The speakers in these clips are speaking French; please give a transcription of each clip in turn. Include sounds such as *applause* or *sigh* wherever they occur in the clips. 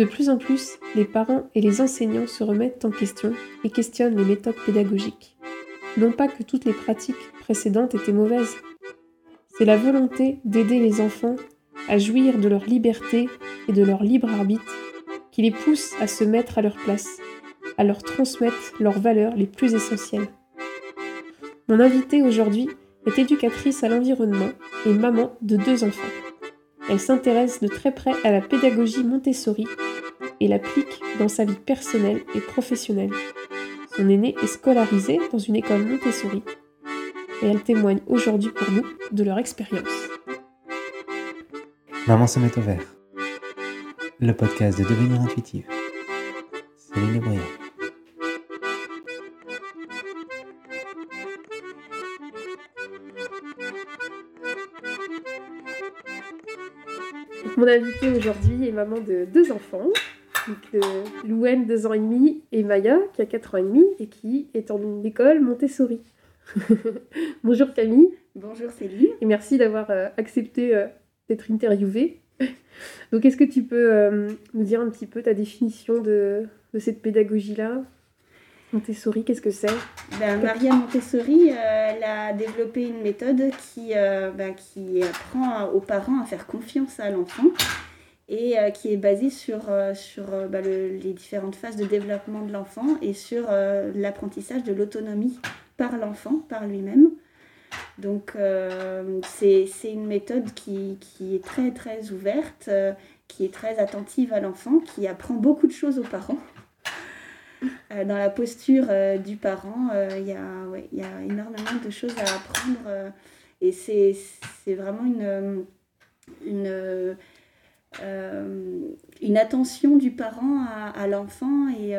De plus en plus, les parents et les enseignants se remettent en question et questionnent les méthodes pédagogiques. Non pas que toutes les pratiques précédentes étaient mauvaises. C'est la volonté d'aider les enfants à jouir de leur liberté et de leur libre arbitre qui les pousse à se mettre à leur place, à leur transmettre leurs valeurs les plus essentielles. Mon invitée aujourd'hui est éducatrice à l'environnement et maman de deux enfants. Elle s'intéresse de très près à la pédagogie Montessori et l'applique dans sa vie personnelle et professionnelle. Son aîné est scolarisé dans une école Montessori et elle témoigne aujourd'hui pour nous de leur expérience. Maman se met au vert. Le podcast de devenir intuitive. Céline Bruyère. Mon invitée aujourd'hui est maman de deux enfants, donc Louane, 2 ans et demi, et Maya, qui a 4 ans et demi, et qui est en une école Montessori. *laughs* Bonjour Camille. Bonjour Céline. Et merci d'avoir euh, accepté euh, d'être interviewée. *laughs* Donc est-ce que tu peux euh, nous dire un petit peu ta définition de, de cette pédagogie-là? Montessori, qu'est-ce que c'est? Ben, Maria Montessori, elle a développé une méthode qui, ben, qui apprend aux parents à faire confiance à l'enfant et qui est basée sur, sur ben, les différentes phases de développement de l'enfant et sur l'apprentissage de l'autonomie par l'enfant, par lui-même. Donc euh, c'est une méthode qui, est très très ouverte, euh, qui est très attentive à l'enfant, qui apprend beaucoup de choses aux parents. Euh, dans la posture du parent, il y, y, a énormément de choses à apprendre et c'est vraiment une, une, une, attention du parent à, à l'enfant et,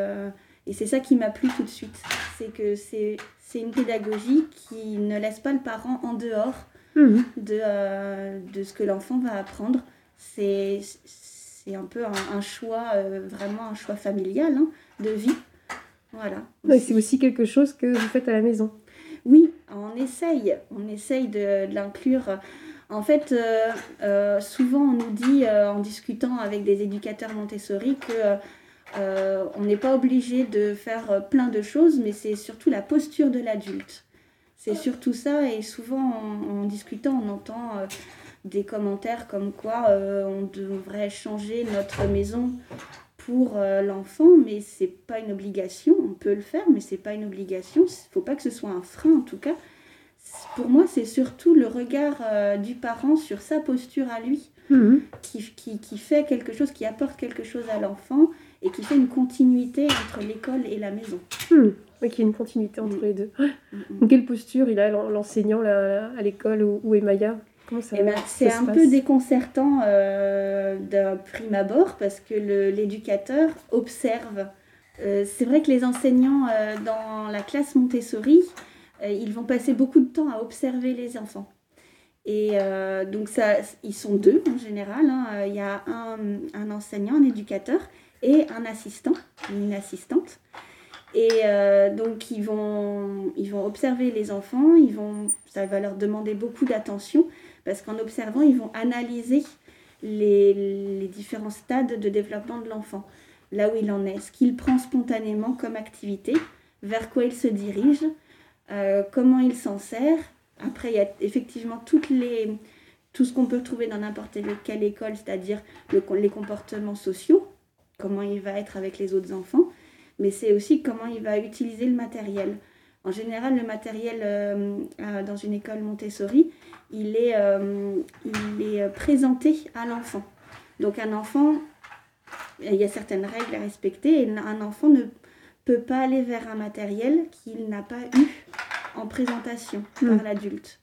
et c'est ça qui m'a plu tout de suite. C'est que c'est c'est une pédagogie qui ne laisse pas le parent en dehors mhm. de, euh, de ce que l'enfant va apprendre. C'est, c'est un peu un, choix, euh, vraiment un choix familial hein, de vie. Voilà. c'est aussi quelque chose que vous faites à la maison. Oui, on essaye, on essaye de, l'inclure. En fait, euh, souvent on nous dit en discutant avec des éducateurs Montessori que euh, on n'est pas obligé de faire euh, plein de choses, mais c'est surtout la posture de l'adulte. C'est surtout ça, et souvent en, discutant, on entend euh, des commentaires comme quoi on devrait changer notre maison pour l'enfant, mais c'est pas une obligation. On peut le faire, mais c'est pas une obligation. Il faut pas que ce soit un frein, en tout cas. Pour moi, c'est surtout le regard du parent sur sa posture à lui mhm. qui, fait quelque chose, qui apporte quelque chose à l'enfant et qui fait une continuité entre l'école et la maison. Hmm. Oui, qui a une continuité entre mm. les deux. Mm, mm. quelle posture il a l'enseignant à l'école ou, Emaya Comment ça, eh ben, C'est un peu déconcertant euh, d'un prime abord parce que l'éducateur observe. Euh, c'est vrai que les enseignants euh, dans la classe Montessori, ils vont passer beaucoup de temps à observer les enfants. Et donc, ça, ils sont deux en général. Hein. Il y a un, un, enseignant, un éducateur, et un assistant, une assistante. Et euh, donc, ils vont, ils vont observer les enfants, ils vont, ça va leur demander beaucoup d'attention, parce qu'en observant, ils vont analyser les, différents stades de développement de l'enfant, là où il en est, ce qu'il prend spontanément comme activité, vers quoi il se dirige, euh, comment il s'en sert. Après, il y a effectivement toutes les, tout ce qu'on peut trouver dans n'importe quelle école, c'est-à-dire le, les comportements sociaux, comment il va être avec les autres enfants, mais c'est aussi comment il va utiliser le matériel. En général, le matériel euh, euh, dans une école Montessori, il est, euh, il est présenté à l'enfant. Donc un enfant, il y a certaines règles à respecter et un enfant ne peut pas aller vers un matériel qu'il n'a pas eu en présentation par hmm. l'adulte.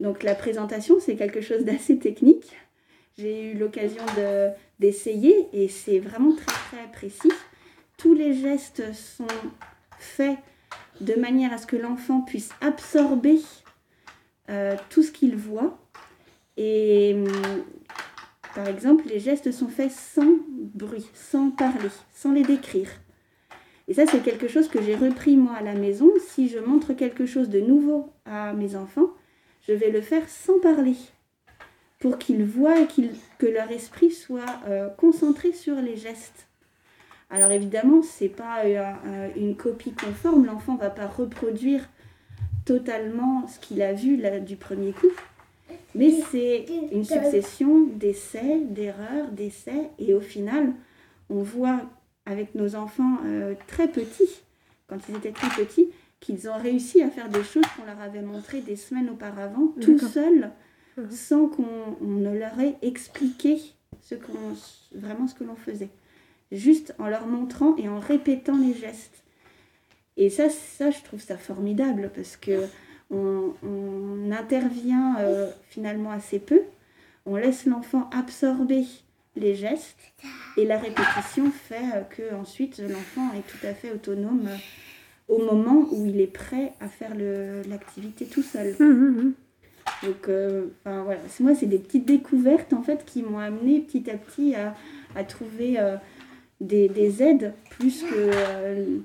Donc la présentation, c'est quelque chose d'assez technique. J'ai eu l'occasion de, d'essayer et c'est vraiment très très précis. Tous les gestes sont faits de manière à ce que l'enfant puisse absorber euh, tout ce qu'il voit. Et hum, par exemple, les gestes sont faits sans bruit, sans parler, sans les décrire. Et ça, c'est quelque chose que j'ai repris moi à la maison. Si je montre quelque chose de nouveau à mes enfants, je vais le faire sans parler pour qu'ils voient et que leur esprit soit euh, concentré sur les gestes. Alors évidemment, ce n'est pas une copie conforme, l'enfant va pas reproduire totalement ce qu'il a vu là, du premier coup, mais c'est une succession d'essais, d'erreurs, d'essais, et au final, on voit avec nos enfants euh, très petits, quand ils étaient très petits, qu'ils ont réussi à faire des choses qu'on leur avait montrées des semaines auparavant, tout seuls, mhm. sans qu'on ne leur ait expliqué ce vraiment ce que l'on faisait. Juste en leur montrant et en répétant les gestes. Et ça, ça je trouve ça formidable parce que on, intervient euh, finalement assez peu. On laisse l'enfant absorber les gestes et la répétition fait euh, que ensuite l'enfant est tout à fait autonome euh, au moment où il est prêt à faire l'activité tout seul. Mmh, mmh, mmh. Donc, euh, voilà, moi, c'est des petites découvertes en fait qui m'ont amené petit à petit à, à trouver des, des, aides plus que,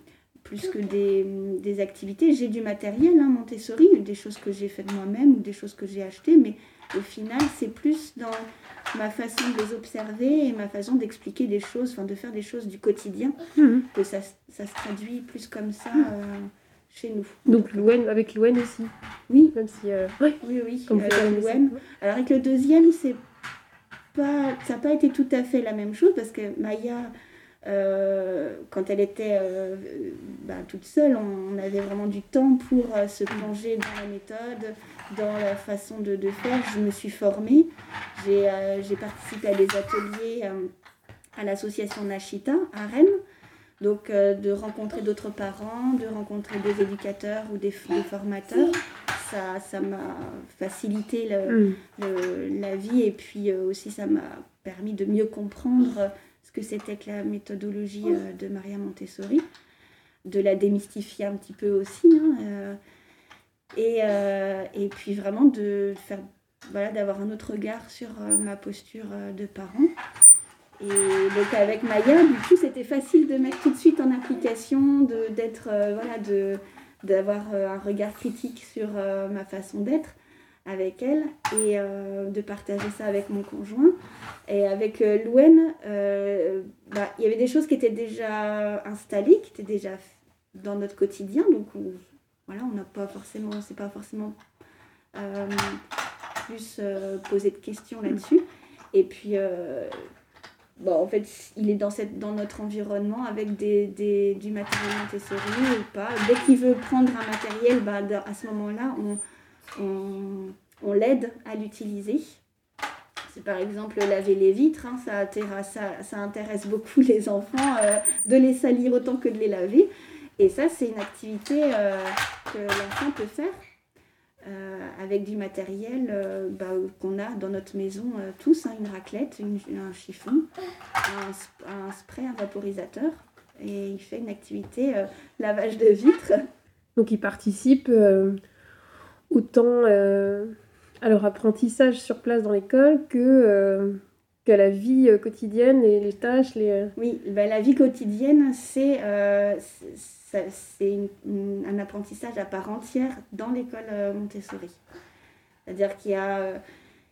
plus que des, des activités. J'ai du matériel, hein, Montessori, des choses que j'ai faites moi-même ou des choses que j'ai achetées, mais au final, c'est plus dans ma façon de les observer et ma façon d'expliquer des choses, enfin de faire des choses du quotidien, mhm. que ça, ça, se traduit plus comme ça euh, chez nous. Donc Louen, avec Louen aussi Oui. Même si... Euh, oui, oui, avec Alors avec le deuxième, c'est pas, ça n'a pas été tout à fait la même chose parce que Maya... Euh, quand elle était bah, toute seule, on, avait vraiment du temps pour se plonger dans la méthode, dans la façon de, de faire. Je me suis formée. J'ai euh, participé à des ateliers euh, à l'association Nashita à Rennes. Donc euh, de rencontrer d'autres parents, de rencontrer des éducateurs ou des, formateurs, ça m'a facilité le, mm. la vie et puis aussi ça m'a permis de mieux comprendre ce que c'était que la méthodologie de Maria Montessori, de la démystifier un petit peu aussi. Hein, et, euh, et puis vraiment de faire voilà, d'avoir un autre regard sur euh, ma posture euh, de parent. Et donc avec Maya, du coup, c'était facile de mettre tout de suite en application, d'être voilà, de d'avoir un regard critique sur ma façon d'être avec elle et de partager ça avec mon conjoint. Et avec Louen, bah, il y avait des choses qui étaient déjà installées, qui étaient déjà dans notre quotidien, donc on, voilà, on n'a pas forcément, c'est pas forcément euh, plus euh, posé de questions là-dessus. Et puis, euh, bon, en fait, il est dans, cette, dans notre environnement avec des, des, du matériel Montessori ou pas. Dès qu'il veut prendre un matériel, bah, à ce moment-là, on, on, l'aide à l'utiliser. C'est par exemple laver les vitres, hein, ça, ça, intéresse beaucoup les enfants de les salir autant que de les laver. Et ça, c'est une activité euh, que l'enfant peut faire euh, avec du matériel euh, bah, qu'on a dans notre maison tous, hein, une raclette, un chiffon, un, spray, un vaporisateur. Et il fait une activité lavage de vitres. Donc il participe autant à leur apprentissage sur place dans l'école que qu'à la vie quotidienne et les tâches les... Oui, bah, la vie quotidienne, c'est c'est un apprentissage à part entière dans l'école euh, Montessori. C'est-à-dire qu'il y a, euh,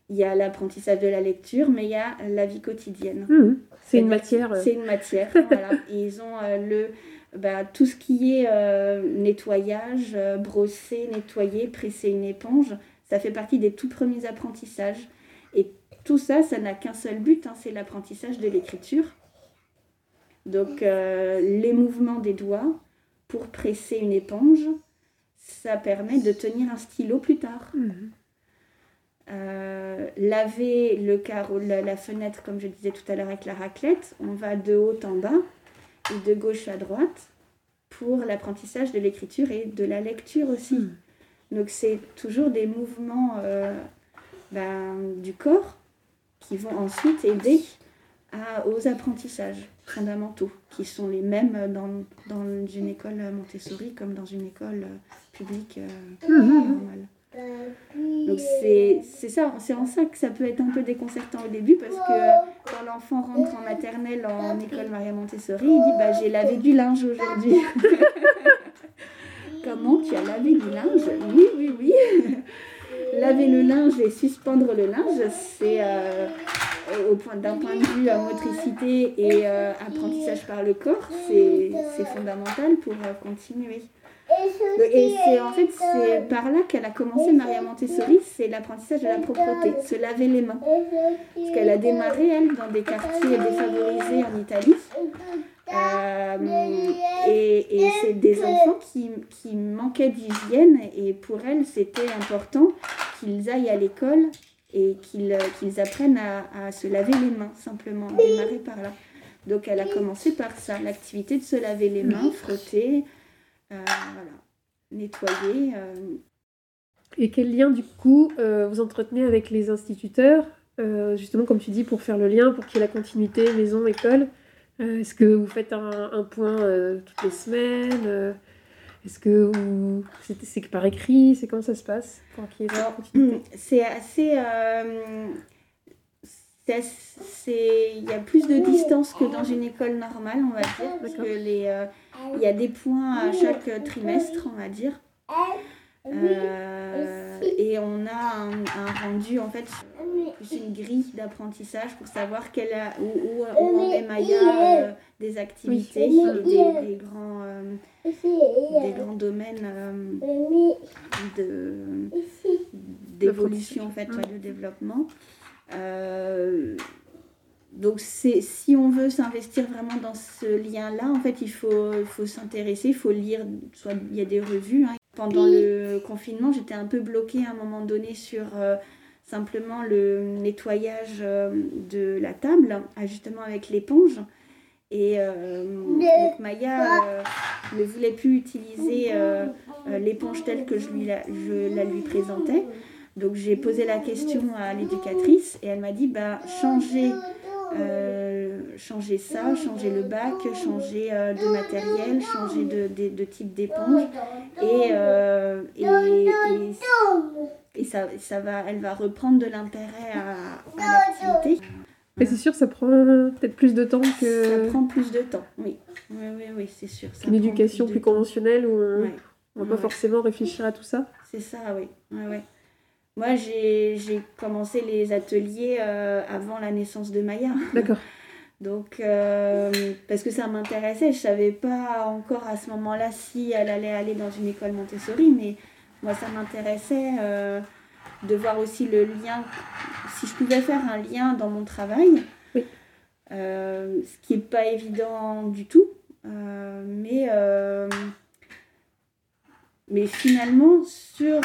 il y a l'apprentissage de la lecture, mais il y a la vie quotidienne. Mmh. c'est une matière. Euh. C'est une matière, voilà. *laughs* ils ont le, bah, tout ce qui est nettoyage, brosser, nettoyer, presser une éponge, ça fait partie des tout premiers apprentissages. Et tout ça, ça n'a qu'un seul but, hein, c'est l'apprentissage de l'écriture. Donc les mouvements des doigts, pour presser une éponge, ça permet de tenir un stylo plus tard. Mhm. Euh, laver le carreau, la, fenêtre, comme je disais tout à l'heure avec la raclette, on va de haut en bas de gauche à droite pour l'apprentissage de l'écriture et de la lecture aussi. Mhm. Donc c'est toujours des mouvements euh, ben, du corps qui vont ensuite aider aux apprentissages fondamentaux, qui sont les mêmes dans, dans une école Montessori comme dans une école publique euh, mhm. normale. Donc c'est ça, c'est en ça que ça peut être un peu déconcertant au début parce que quand l'enfant rentre en maternelle en école Maria Montessori, il dit bah j'ai lavé du linge aujourd'hui. *laughs* Comment tu as lavé du linge? Oui, oui, oui. *laughs* laver le linge et suspendre le linge, c'est au point d'un point de vue motricité et apprentissage par le corps, c'est fondamental pour continuer. Et c'est en fait c'est par là qu'elle a commencé Maria Montessori, c'est l'apprentissage de la propreté, se laver les mains. Parce qu'elle a démarré elle dans des quartiers défavorisés en Italie. Euh, et, et c'est des enfants qui, qui manquaient d'hygiène et pour elle c'était important qu'ils aillent à l'école et qu'ils qu'ils apprennent à, à, se laver les mains simplement, démarrer par là. Donc elle a commencé par ça, l'activité de se laver les mains, frotter, voilà, nettoyer. Euh. Et quel lien du coup euh, vous entretenez avec les instituteurs, justement comme tu dis, pour faire le lien, pour qu'il y ait la continuité maison-école Est-ce que vous faites un, point toutes les semaines? Est-ce que c'est par écrit? C'est comment ça se passe pour qu'il y ait C'est assez il y a plus de distance que dans une école normale, on va dire, parce que les, euh, il y a des points à chaque trimestre, on va dire. Euh, et on a un, rendu, en fait, une grille d'apprentissage pour savoir quelle où, où, on est Maya euh, des activités, des, grands, des grands domaines de, d'évolution, en fait, de développement. Euh, donc c'est si on veut s'investir vraiment dans ce lien-là, en fait, il faut, il faut s'intéresser, il faut lire, soit il y a des revues. Hein. Pendant le confinement, j'étais un peu bloquée à un moment donné sur euh, simplement le nettoyage euh, de la table, justement avec l'éponge. Et donc Maya ne voulait plus utiliser l'éponge telle que je, lui je la lui présentais. Donc j'ai posé la question à l'éducatrice et elle m'a dit bah, changer, euh, changer ça, changer le bac, changer euh, de matériel, changer de, de, type d'éponge. Et, euh, et, et, ça, ça va, elle va reprendre de l'intérêt à, l'activité. Et c'est sûr, ça prend peut-être plus de temps que. Ça prend plus de temps, oui. Oui, oui, oui c'est sûr. Une éducation plus, conventionnelle où on ne va pas forcément réfléchir à tout ça. C'est ça, oui. Ouais, ouais. Moi, j'ai commencé les ateliers euh, avant la naissance de Maya. *laughs* D'accord. Donc, euh, parce que ça m'intéressait, je savais pas encore à ce moment-là si elle allait aller dans une école Montessori, mais moi, ça m'intéressait euh, de voir aussi le lien, si je pouvais faire un lien dans mon travail, oui. ce qui n'est pas évident du tout, mais, mais finalement, sur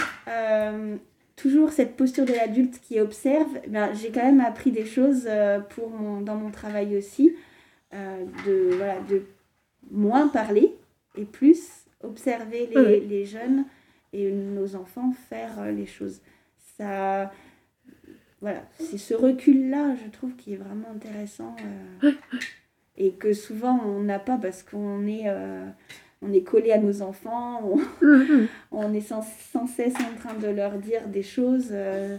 toujours cette posture de l'adulte qui observe, ben, j'ai quand même appris des choses euh, pour mon, dans mon travail aussi, euh, de, voilà, de moins parler et plus observer les, les jeunes et nos enfants faire euh, les choses. Ça, voilà, c'est ce recul-là, je trouve, qui est vraiment intéressant et que souvent on n'a pas parce qu'on est on est collé à nos enfants, on, *laughs* est sans, cesse en train de leur dire des choses euh,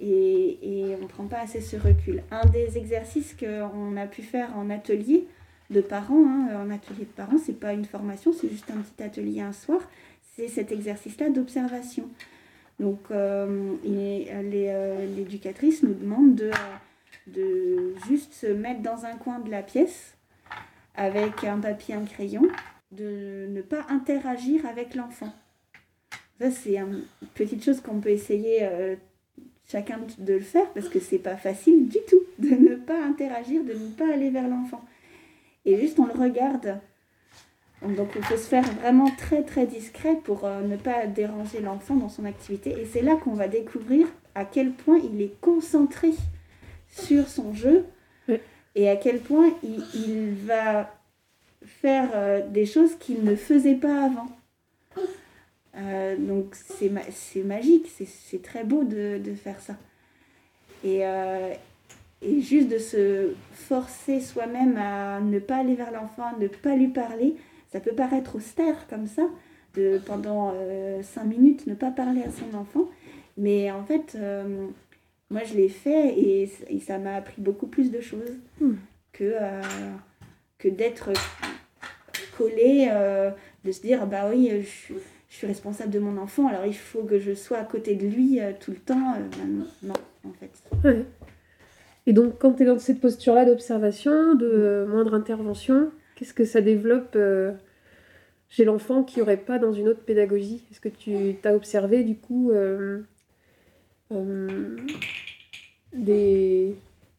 et, on ne prend pas assez ce recul. Un des exercices qu'on a pu faire en atelier de parents, hein, en atelier de parents, c'est pas une formation, c'est juste un petit atelier un soir, c'est cet exercice-là d'observation. Donc euh, euh, l'éducatrice nous demande de, de juste se mettre dans un coin de la pièce avec un papier, un crayon de ne pas interagir avec l'enfant. Ça, c'est une petite chose qu'on peut essayer euh, chacun de le faire parce que c'est pas facile du tout *laughs* de ne pas interagir, de ne pas aller vers l'enfant. Et juste on le regarde. Donc il faut se faire vraiment très très discret pour euh, ne pas déranger l'enfant dans son activité. Et c'est là qu'on va découvrir à quel point il est concentré sur son jeu et à quel point il, il va faire euh, des choses qu'il ne faisait pas avant. Euh, donc c'est c'est magique, c'est très beau de, de, faire ça. Et, euh, et juste de se forcer soi-même à ne pas aller vers l'enfant, ne pas lui parler, ça peut paraître austère comme ça, de pendant cinq minutes ne pas parler à son enfant. Mais en fait, moi je l'ai fait et, et ça m'a appris beaucoup plus de choses hmm. que, que d'être collé, euh, de se dire bah oui, je suis responsable de mon enfant, alors il faut que je sois à côté de lui tout le temps. non, en fait. Et donc, quand tu es dans cette posture-là d'observation, de moindre intervention, qu'est-ce que ça développe chez l'enfant qui aurait pas dans une autre pédagogie? Est-ce que tu as observé du coup euh, euh, des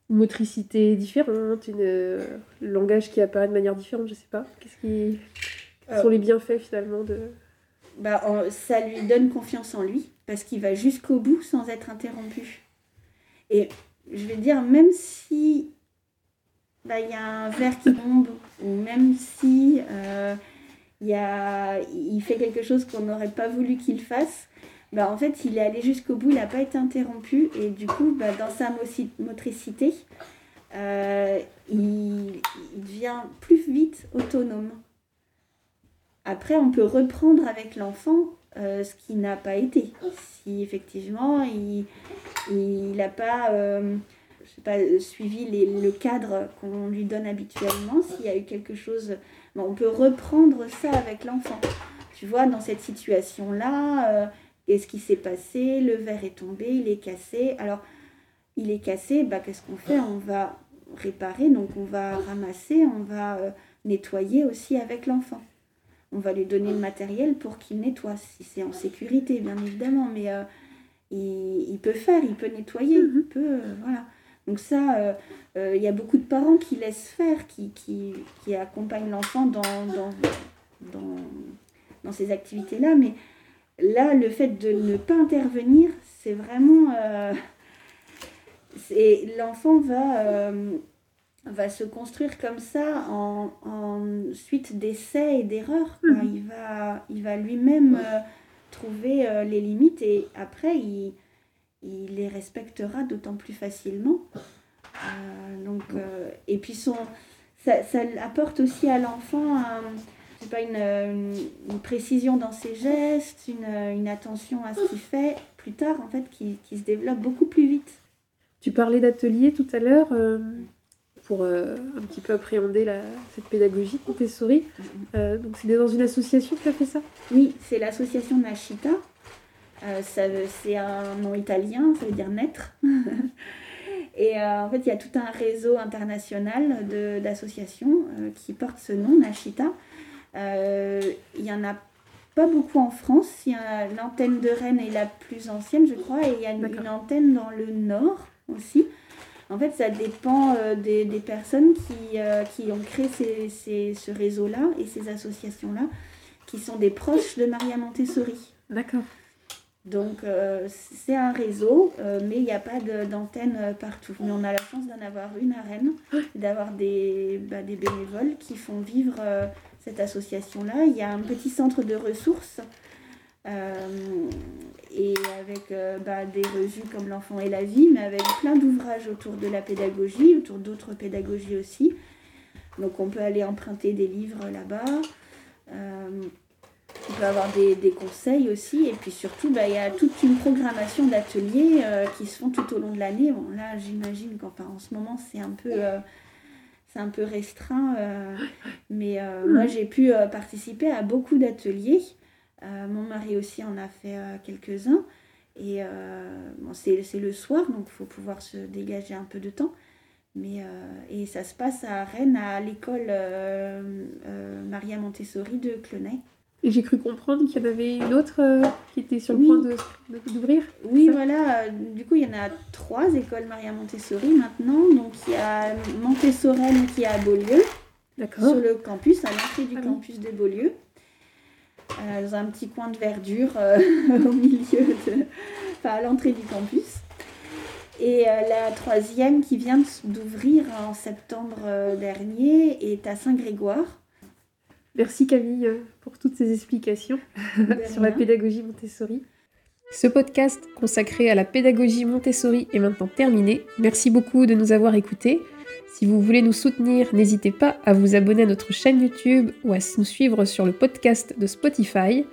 motricités différentes, une, euh, langage qui apparaît de manière différente, je sais pas Qu'est-ce qui quels sont les bienfaits finalement de bah, ça lui donne confiance en lui parce qu'il va jusqu'au bout sans être interrompu. Et je vais dire, même si bah, il y a un verre qui tombe, ou même si a, il fait quelque chose qu'on n'aurait pas voulu qu'il fasse, bah, en fait, il est allé jusqu'au bout, il n'a pas été interrompu. Et du coup, bah, dans sa motricité, euh, il, devient plus vite autonome. Après, on peut reprendre avec l'enfant euh, ce qui n'a pas été. Si effectivement, il n'a pas, euh, pas suivi les, le cadre qu'on lui donne habituellement, s'il y a eu quelque chose on peut reprendre ça avec l'enfant. Tu vois, dans cette situation-là, qu'est-ce qui s'est passé? Le verre est tombé, il est cassé. Alors, il est cassé, bah, qu'est-ce qu'on fait? On va réparer, donc on va ramasser, on va euh, nettoyer aussi avec l'enfant. On va lui donner le matériel pour qu'il nettoie, si c'est en sécurité, bien évidemment, mais euh, il, peut faire, il peut nettoyer, il mhm. peut, voilà. Donc ça, euh, euh, il y a beaucoup de parents qui laissent faire, qui, qui, qui accompagnent l'enfant dans, dans, dans, dans, ces activités-là. Mais là, le fait de ne pas intervenir, c'est vraiment... Euh, l'enfant va, va se construire comme ça en, en suite d'essais et d'erreurs. Mmh. Il va, il va lui-même trouver les limites et après, il il les respectera d'autant plus facilement. Euh, donc, euh, et puis son, ça, ça, apporte aussi à l'enfant pas une, une, précision dans ses gestes, une, une, attention à ce qu'il fait plus tard, en fait, qui, qui, se développe beaucoup plus vite. Tu parlais d'atelier tout à l'heure. Euh, pour un petit peu appréhender la, cette pédagogie Montessori. Euh, donc c'est dans une association qui a fait ça? Oui, c'est l'association Nashita, euh, c'est un nom italien, ça veut dire naître. *laughs* Et euh, en fait, il y a tout un réseau international d'associations euh, qui portent ce nom, Nashita. Il n'y en a pas beaucoup en France. L'antenne de Rennes est la plus ancienne, je crois, et il y a une, antenne dans le nord aussi. En fait, ça dépend des, des, personnes qui, qui, ont créé ces, ces, ce réseau-là et ces associations-là, qui sont des proches de Maria Montessori. D'accord. Donc euh, c'est un réseau, euh, mais il n'y a pas d'antenne euh, partout. Mais on a la chance d'en avoir une à Rennes, d'avoir des, bah, des, bénévoles qui font vivre cette association-là. Il y a un petit centre de ressources et avec bah, des revues comme L'enfant et la vie, mais avec plein d'ouvrages autour de la pédagogie, autour d'autres pédagogies aussi. Donc on peut aller emprunter des livres là-bas. On peut avoir des, conseils aussi. Et puis surtout, bah, il y a toute une programmation d'ateliers euh, qui se font tout au long de l'année. Là, j'imagine qu'en ce moment, c'est un peu... Euh, c'est un peu restreint, euh, mais moi j'ai pu participer à beaucoup d'ateliers. mon mari aussi en a fait quelques-uns. Et bon, c'est le soir, donc il faut pouvoir se dégager un peu de temps. Mais, et ça se passe à Rennes, à l'école Maria Montessori de Clenay. Et j'ai cru comprendre qu'il y en avait une autre euh, qui était sur le point d'ouvrir. Oui, voilà. Du coup, il y en a trois écoles Maria Montessori maintenant. Donc, il y a Montessorène qui est à Beaulieu. Sur le campus, à l'entrée du ah campus de Beaulieu. Euh, dans un petit coin de verdure euh, *laughs* au milieu de. Enfin, à l'entrée du campus. Et la troisième qui vient d'ouvrir en septembre dernier est à Saint-Grégoire. Merci Camille euh, pour toutes ces explications *laughs* sur la pédagogie Montessori. Ce podcast consacré à la pédagogie Montessori est maintenant terminé. Merci beaucoup de nous avoir écoutés. Si vous voulez nous soutenir, n'hésitez pas à vous abonner à notre chaîne YouTube ou à nous suivre sur le podcast de Spotify.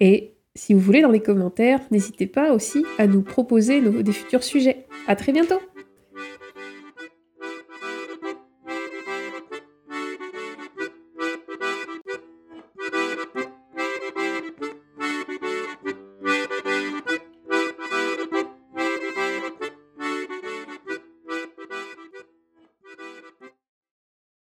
Et si vous voulez dans les commentaires, n'hésitez pas aussi à nous proposer des futurs sujets. À très bientôt